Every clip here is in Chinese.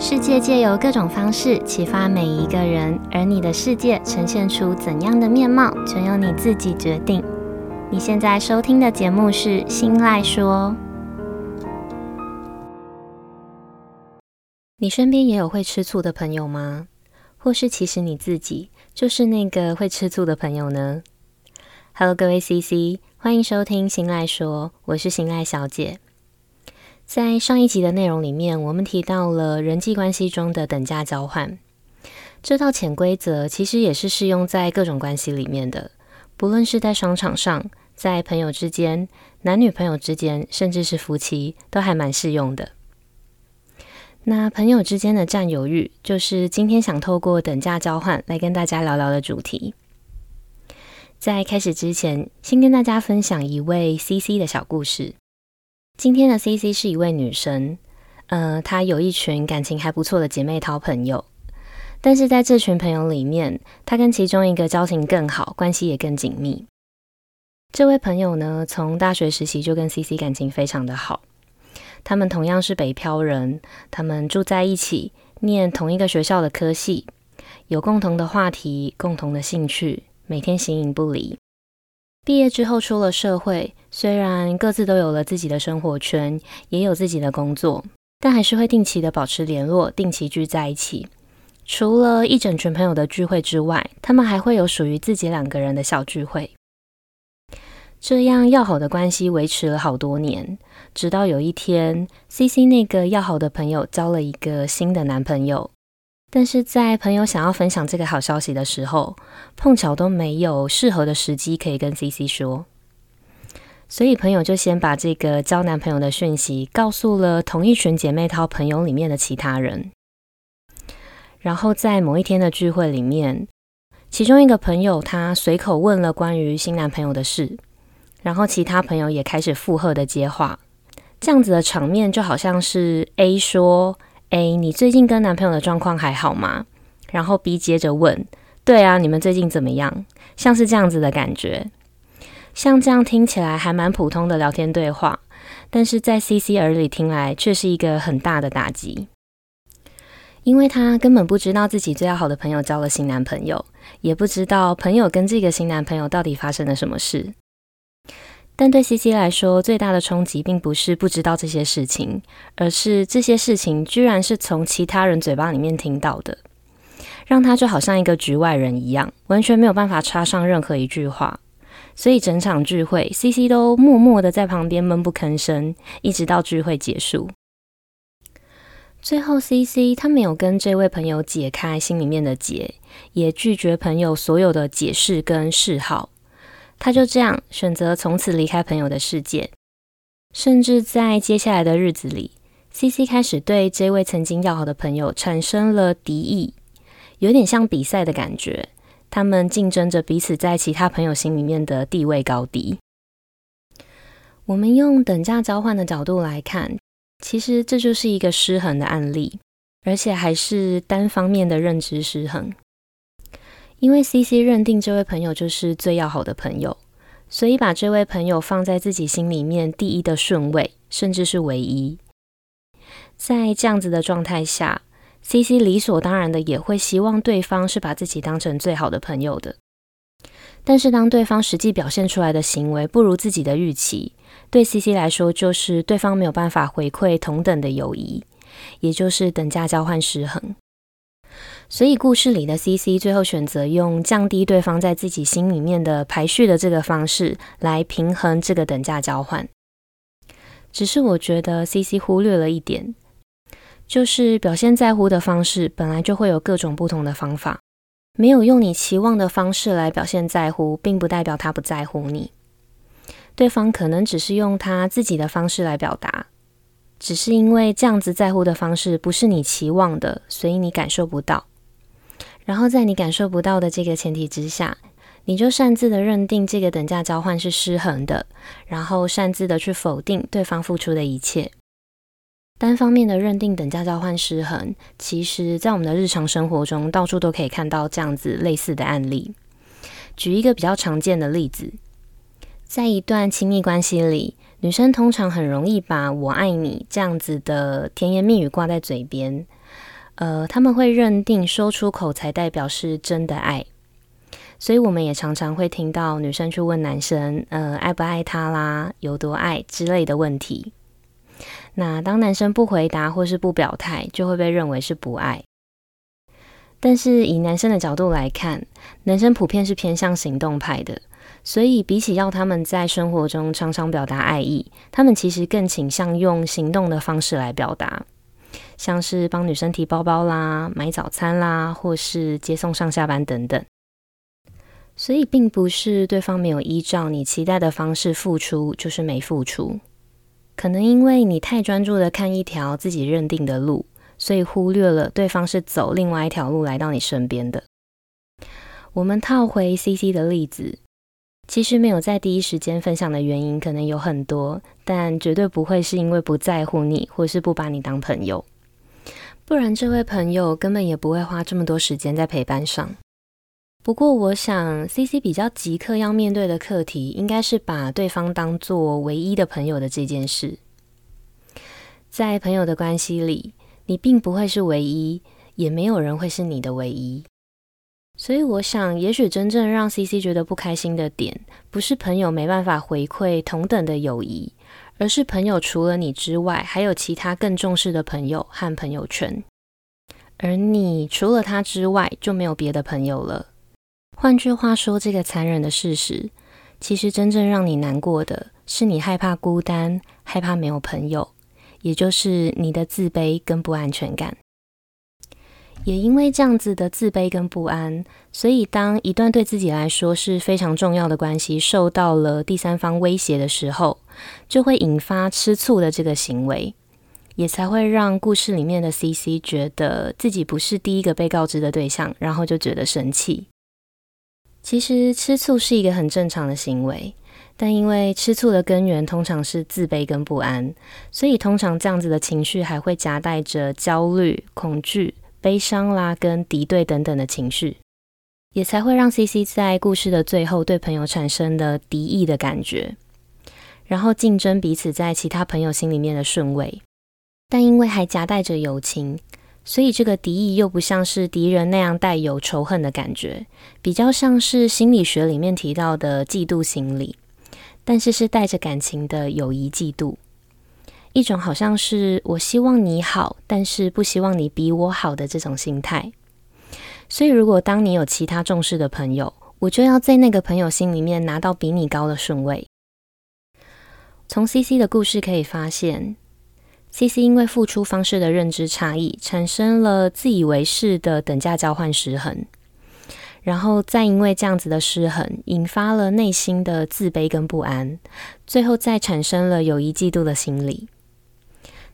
世界借由各种方式启发每一个人，而你的世界呈现出怎样的面貌，全由你自己决定。你现在收听的节目是《心赖说》。你身边也有会吃醋的朋友吗？或是其实你自己就是那个会吃醋的朋友呢？Hello，各位 CC，欢迎收听《心赖说》，我是心赖小姐。在上一集的内容里面，我们提到了人际关系中的等价交换。这套潜规则其实也是适用在各种关系里面的，不论是在商场上、在朋友之间、男女朋友之间，甚至是夫妻，都还蛮适用的。那朋友之间的占有欲，就是今天想透过等价交换来跟大家聊聊的主题。在开始之前，先跟大家分享一位 CC 的小故事。今天的 CC 是一位女生，呃，她有一群感情还不错的姐妹淘朋友，但是在这群朋友里面，她跟其中一个交情更好，关系也更紧密。这位朋友呢，从大学时期就跟 CC 感情非常的好，他们同样是北漂人，他们住在一起，念同一个学校的科系，有共同的话题，共同的兴趣，每天形影不离。毕业之后出了社会，虽然各自都有了自己的生活圈，也有自己的工作，但还是会定期的保持联络，定期聚在一起。除了一整群朋友的聚会之外，他们还会有属于自己两个人的小聚会。这样要好的关系维持了好多年，直到有一天，CC 那个要好的朋友交了一个新的男朋友。但是在朋友想要分享这个好消息的时候，碰巧都没有适合的时机可以跟 CC 说，所以朋友就先把这个交男朋友的讯息告诉了同一群姐妹淘朋友里面的其他人。然后在某一天的聚会里面，其中一个朋友他随口问了关于新男朋友的事，然后其他朋友也开始附和的接话，这样子的场面就好像是 A 说。哎，你最近跟男朋友的状况还好吗？然后 B 接着问，对啊，你们最近怎么样？像是这样子的感觉，像这样听起来还蛮普通的聊天对话，但是在 CC 耳里听来却是一个很大的打击，因为他根本不知道自己最要好的朋友交了新男朋友，也不知道朋友跟这个新男朋友到底发生了什么事。但对 CC 来说，最大的冲击并不是不知道这些事情，而是这些事情居然是从其他人嘴巴里面听到的，让他就好像一个局外人一样，完全没有办法插上任何一句话。所以整场聚会，CC 都默默的在旁边闷不吭声，一直到聚会结束。最后，CC 他没有跟这位朋友解开心里面的结，也拒绝朋友所有的解释跟示好。他就这样选择从此离开朋友的世界，甚至在接下来的日子里，CC 开始对这位曾经要好的朋友产生了敌意，有点像比赛的感觉。他们竞争着彼此在其他朋友心里面的地位高低。我们用等价交换的角度来看，其实这就是一个失衡的案例，而且还是单方面的认知失衡。因为 CC 认定这位朋友就是最要好的朋友，所以把这位朋友放在自己心里面第一的顺位，甚至是唯一。在这样子的状态下，CC 理所当然的也会希望对方是把自己当成最好的朋友的。但是当对方实际表现出来的行为不如自己的预期，对 CC 来说就是对方没有办法回馈同等的友谊，也就是等价交换失衡。所以故事里的 CC 最后选择用降低对方在自己心里面的排序的这个方式来平衡这个等价交换。只是我觉得 CC 忽略了一点，就是表现在乎的方式本来就会有各种不同的方法，没有用你期望的方式来表现在乎，并不代表他不在乎你。对方可能只是用他自己的方式来表达。只是因为这样子在乎的方式不是你期望的，所以你感受不到。然后在你感受不到的这个前提之下，你就擅自的认定这个等价交换是失衡的，然后擅自的去否定对方付出的一切。单方面的认定等价交换失衡，其实在我们的日常生活中到处都可以看到这样子类似的案例。举一个比较常见的例子，在一段亲密关系里，女生通常很容易把我爱你这样子的甜言蜜语挂在嘴边。呃，他们会认定说出口才代表是真的爱，所以我们也常常会听到女生去问男生，呃，爱不爱他啦，有多爱之类的问题。那当男生不回答或是不表态，就会被认为是不爱。但是以男生的角度来看，男生普遍是偏向行动派的，所以比起要他们在生活中常常表达爱意，他们其实更倾向用行动的方式来表达。像是帮女生提包包啦、买早餐啦，或是接送上下班等等。所以，并不是对方没有依照你期待的方式付出，就是没付出。可能因为你太专注的看一条自己认定的路，所以忽略了对方是走另外一条路来到你身边的。我们套回 CC 的例子，其实没有在第一时间分享的原因可能有很多，但绝对不会是因为不在乎你，或是不把你当朋友。不然，这位朋友根本也不会花这么多时间在陪伴上。不过，我想 CC 比较即刻要面对的课题，应该是把对方当做唯一的朋友的这件事。在朋友的关系里，你并不会是唯一，也没有人会是你的唯一。所以，我想，也许真正让 CC 觉得不开心的点，不是朋友没办法回馈同等的友谊。而是朋友除了你之外，还有其他更重视的朋友和朋友圈，而你除了他之外就没有别的朋友了。换句话说，这个残忍的事实，其实真正让你难过的是你害怕孤单，害怕没有朋友，也就是你的自卑跟不安全感。也因为这样子的自卑跟不安，所以当一段对自己来说是非常重要的关系受到了第三方威胁的时候，就会引发吃醋的这个行为，也才会让故事里面的 CC 觉得自己不是第一个被告知的对象，然后就觉得生气。其实吃醋是一个很正常的行为，但因为吃醋的根源通常是自卑跟不安，所以通常这样子的情绪还会夹带着焦虑、恐惧。悲伤啦，跟敌对等等的情绪，也才会让 CC 在故事的最后对朋友产生了敌意的感觉，然后竞争彼此在其他朋友心里面的顺位。但因为还夹带着友情，所以这个敌意又不像是敌人那样带有仇恨的感觉，比较像是心理学里面提到的嫉妒心理，但是是带着感情的友谊嫉妒。一种好像是我希望你好，但是不希望你比我好的这种心态。所以，如果当你有其他重视的朋友，我就要在那个朋友心里面拿到比你高的顺位。从 CC 的故事可以发现，CC 因为付出方式的认知差异，产生了自以为是的等价交换失衡，然后再因为这样子的失衡，引发了内心的自卑跟不安，最后再产生了友谊嫉妒的心理。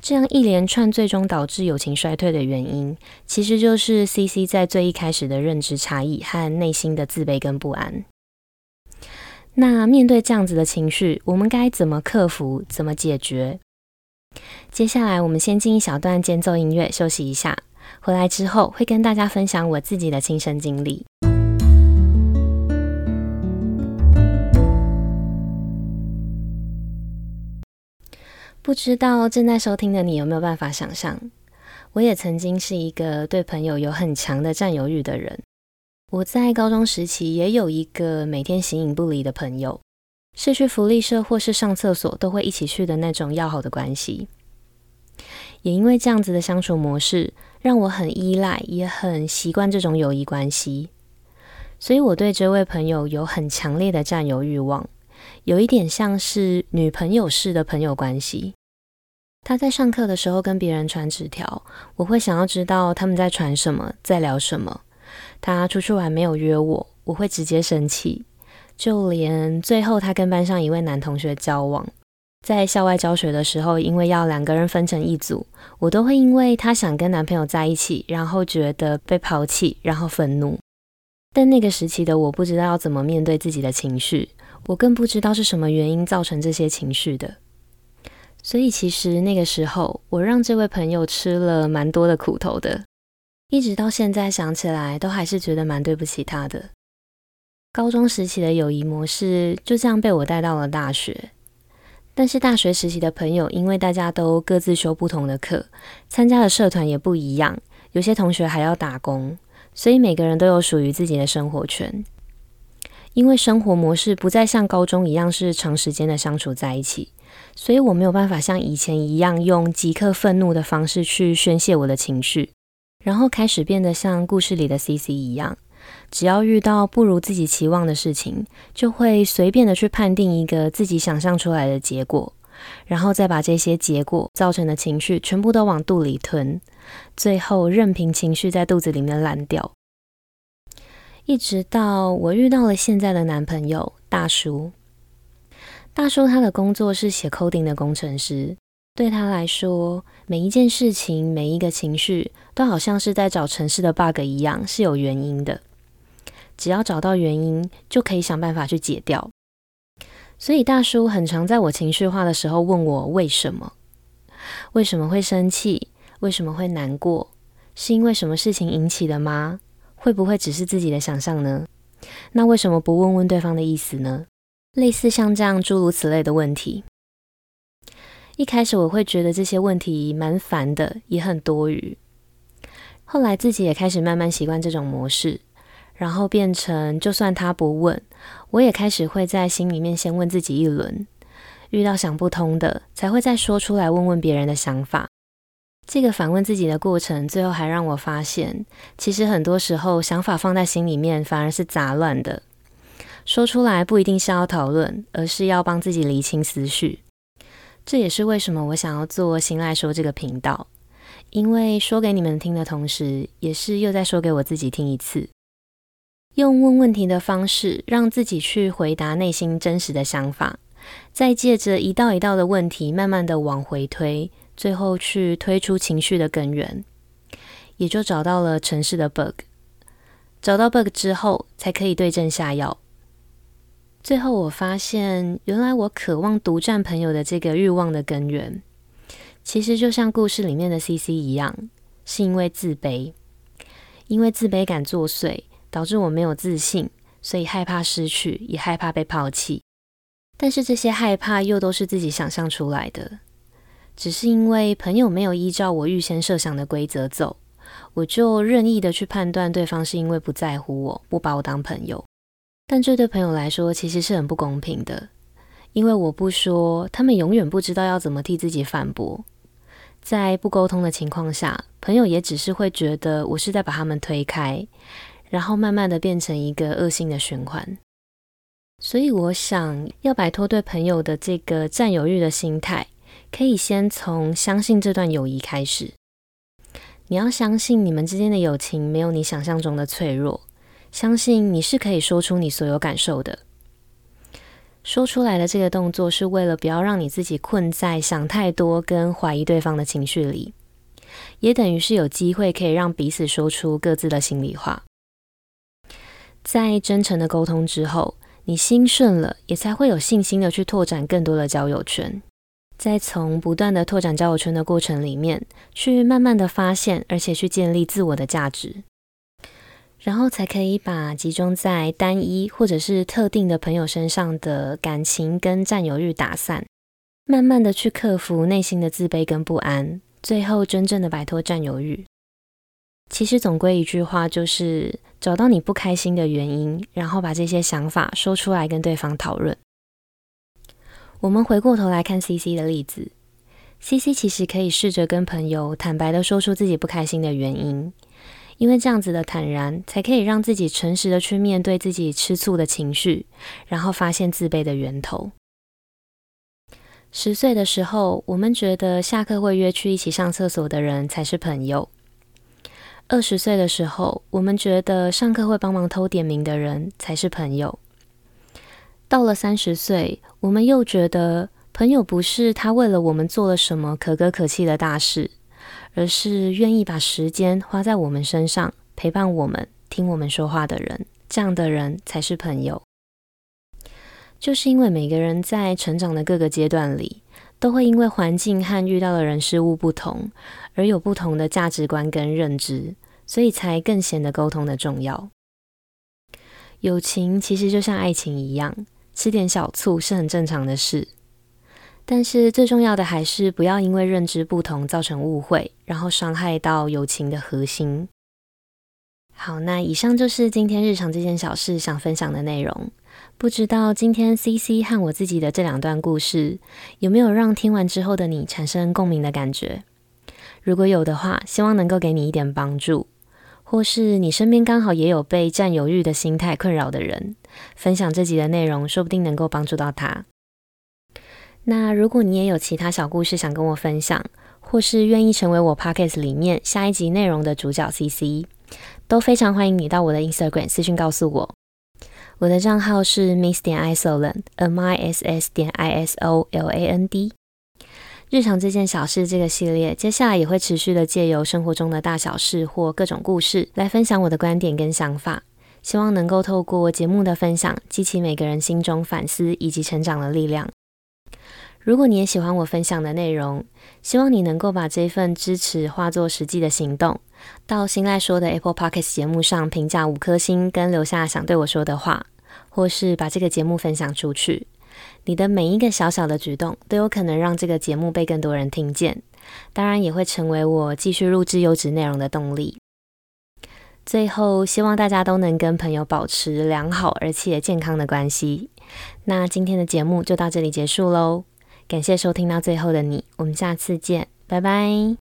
这样一连串最终导致友情衰退的原因，其实就是 CC 在最一开始的认知差异和内心的自卑跟不安。那面对这样子的情绪，我们该怎么克服？怎么解决？接下来我们先进一小段间奏音乐休息一下，回来之后会跟大家分享我自己的亲身经历。不知道正在收听的你有没有办法想象？我也曾经是一个对朋友有很强的占有欲的人。我在高中时期也有一个每天形影不离的朋友，是去福利社或是上厕所都会一起去的那种要好的关系。也因为这样子的相处模式，让我很依赖，也很习惯这种友谊关系。所以我对这位朋友有很强烈的占有欲望。有一点像是女朋友式的朋友关系。他在上课的时候跟别人传纸条，我会想要知道他们在传什么，在聊什么。他出去玩没有约我，我会直接生气。就连最后他跟班上一位男同学交往，在校外教学的时候，因为要两个人分成一组，我都会因为他想跟男朋友在一起，然后觉得被抛弃，然后愤怒。但那个时期的我不知道要怎么面对自己的情绪。我更不知道是什么原因造成这些情绪的，所以其实那个时候，我让这位朋友吃了蛮多的苦头的，一直到现在想起来，都还是觉得蛮对不起他的。高中时期的友谊模式就这样被我带到了大学，但是大学时期的朋友，因为大家都各自修不同的课，参加的社团也不一样，有些同学还要打工，所以每个人都有属于自己的生活圈。因为生活模式不再像高中一样是长时间的相处在一起，所以我没有办法像以前一样用即刻愤怒的方式去宣泄我的情绪，然后开始变得像故事里的 CC 一样，只要遇到不如自己期望的事情，就会随便的去判定一个自己想象出来的结果，然后再把这些结果造成的情绪全部都往肚里吞，最后任凭情绪在肚子里面烂掉。一直到我遇到了现在的男朋友大叔。大叔他的工作是写 coding 的工程师，对他来说，每一件事情、每一个情绪，都好像是在找城市的 bug 一样，是有原因的。只要找到原因，就可以想办法去解掉。所以大叔很常在我情绪化的时候问我为什么？为什么会生气？为什么会难过？是因为什么事情引起的吗？会不会只是自己的想象呢？那为什么不问问对方的意思呢？类似像这样诸如此类的问题。一开始我会觉得这些问题蛮烦的，也很多余。后来自己也开始慢慢习惯这种模式，然后变成就算他不问，我也开始会在心里面先问自己一轮，遇到想不通的，才会再说出来问问别人的想法。这个反问自己的过程，最后还让我发现，其实很多时候想法放在心里面反而是杂乱的，说出来不一定是要讨论，而是要帮自己理清思绪。这也是为什么我想要做心赖说这个频道，因为说给你们听的同时，也是又在说给我自己听一次，用问问题的方式，让自己去回答内心真实的想法，再借着一道一道的问题，慢慢的往回推。最后去推出情绪的根源，也就找到了城市的 bug。找到 bug 之后，才可以对症下药。最后我发现，原来我渴望独占朋友的这个欲望的根源，其实就像故事里面的 CC 一样，是因为自卑。因为自卑感作祟，导致我没有自信，所以害怕失去，也害怕被抛弃。但是这些害怕又都是自己想象出来的。只是因为朋友没有依照我预先设想的规则走，我就任意的去判断对方是因为不在乎我，不把我当朋友。但这对朋友来说其实是很不公平的，因为我不说，他们永远不知道要怎么替自己反驳。在不沟通的情况下，朋友也只是会觉得我是在把他们推开，然后慢慢的变成一个恶性的循环。所以我想要摆脱对朋友的这个占有欲的心态。可以先从相信这段友谊开始。你要相信你们之间的友情没有你想象中的脆弱，相信你是可以说出你所有感受的。说出来的这个动作是为了不要让你自己困在想太多跟怀疑对方的情绪里，也等于是有机会可以让彼此说出各自的心里话。在真诚的沟通之后，你心顺了，也才会有信心的去拓展更多的交友圈。在从不断的拓展交友圈的过程里面，去慢慢的发现，而且去建立自我的价值，然后才可以把集中在单一或者是特定的朋友身上的感情跟占有欲打散，慢慢的去克服内心的自卑跟不安，最后真正的摆脱占有欲。其实总归一句话，就是找到你不开心的原因，然后把这些想法说出来跟对方讨论。我们回过头来看 CC 的例子，CC 其实可以试着跟朋友坦白的说出自己不开心的原因，因为这样子的坦然，才可以让自己诚实的去面对自己吃醋的情绪，然后发现自卑的源头。十岁的时候，我们觉得下课会约去一起上厕所的人才是朋友；二十岁的时候，我们觉得上课会帮忙偷点名的人才是朋友。到了三十岁，我们又觉得朋友不是他为了我们做了什么可歌可泣的大事，而是愿意把时间花在我们身上，陪伴我们、听我们说话的人，这样的人才是朋友。就是因为每个人在成长的各个阶段里，都会因为环境和遇到的人事物不同，而有不同的价值观跟认知，所以才更显得沟通的重要。友情其实就像爱情一样。吃点小醋是很正常的事，但是最重要的还是不要因为认知不同造成误会，然后伤害到友情的核心。好，那以上就是今天日常这件小事想分享的内容。不知道今天 CC 和我自己的这两段故事，有没有让听完之后的你产生共鸣的感觉？如果有的话，希望能够给你一点帮助，或是你身边刚好也有被占有欲的心态困扰的人，分享这集的内容，说不定能够帮助到他。那如果你也有其他小故事想跟我分享，或是愿意成为我 Podcast 里面下一集内容的主角 CC，都非常欢迎你到我的 Instagram 私讯告诉我。我的账号是 Miss 点 Isoland，M I S S 点 I S O L A N D。日常这件小事这个系列，接下来也会持续的借由生活中的大小事或各种故事来分享我的观点跟想法，希望能够透过节目的分享，激起每个人心中反思以及成长的力量。如果你也喜欢我分享的内容，希望你能够把这份支持化作实际的行动，到新赖说的 Apple Podcast 节目上评价五颗星，跟留下想对我说的话，或是把这个节目分享出去。你的每一个小小的举动，都有可能让这个节目被更多人听见，当然也会成为我继续录制优质内容的动力。最后，希望大家都能跟朋友保持良好而且健康的关系。那今天的节目就到这里结束喽。感谢收听到最后的你，我们下次见，拜拜。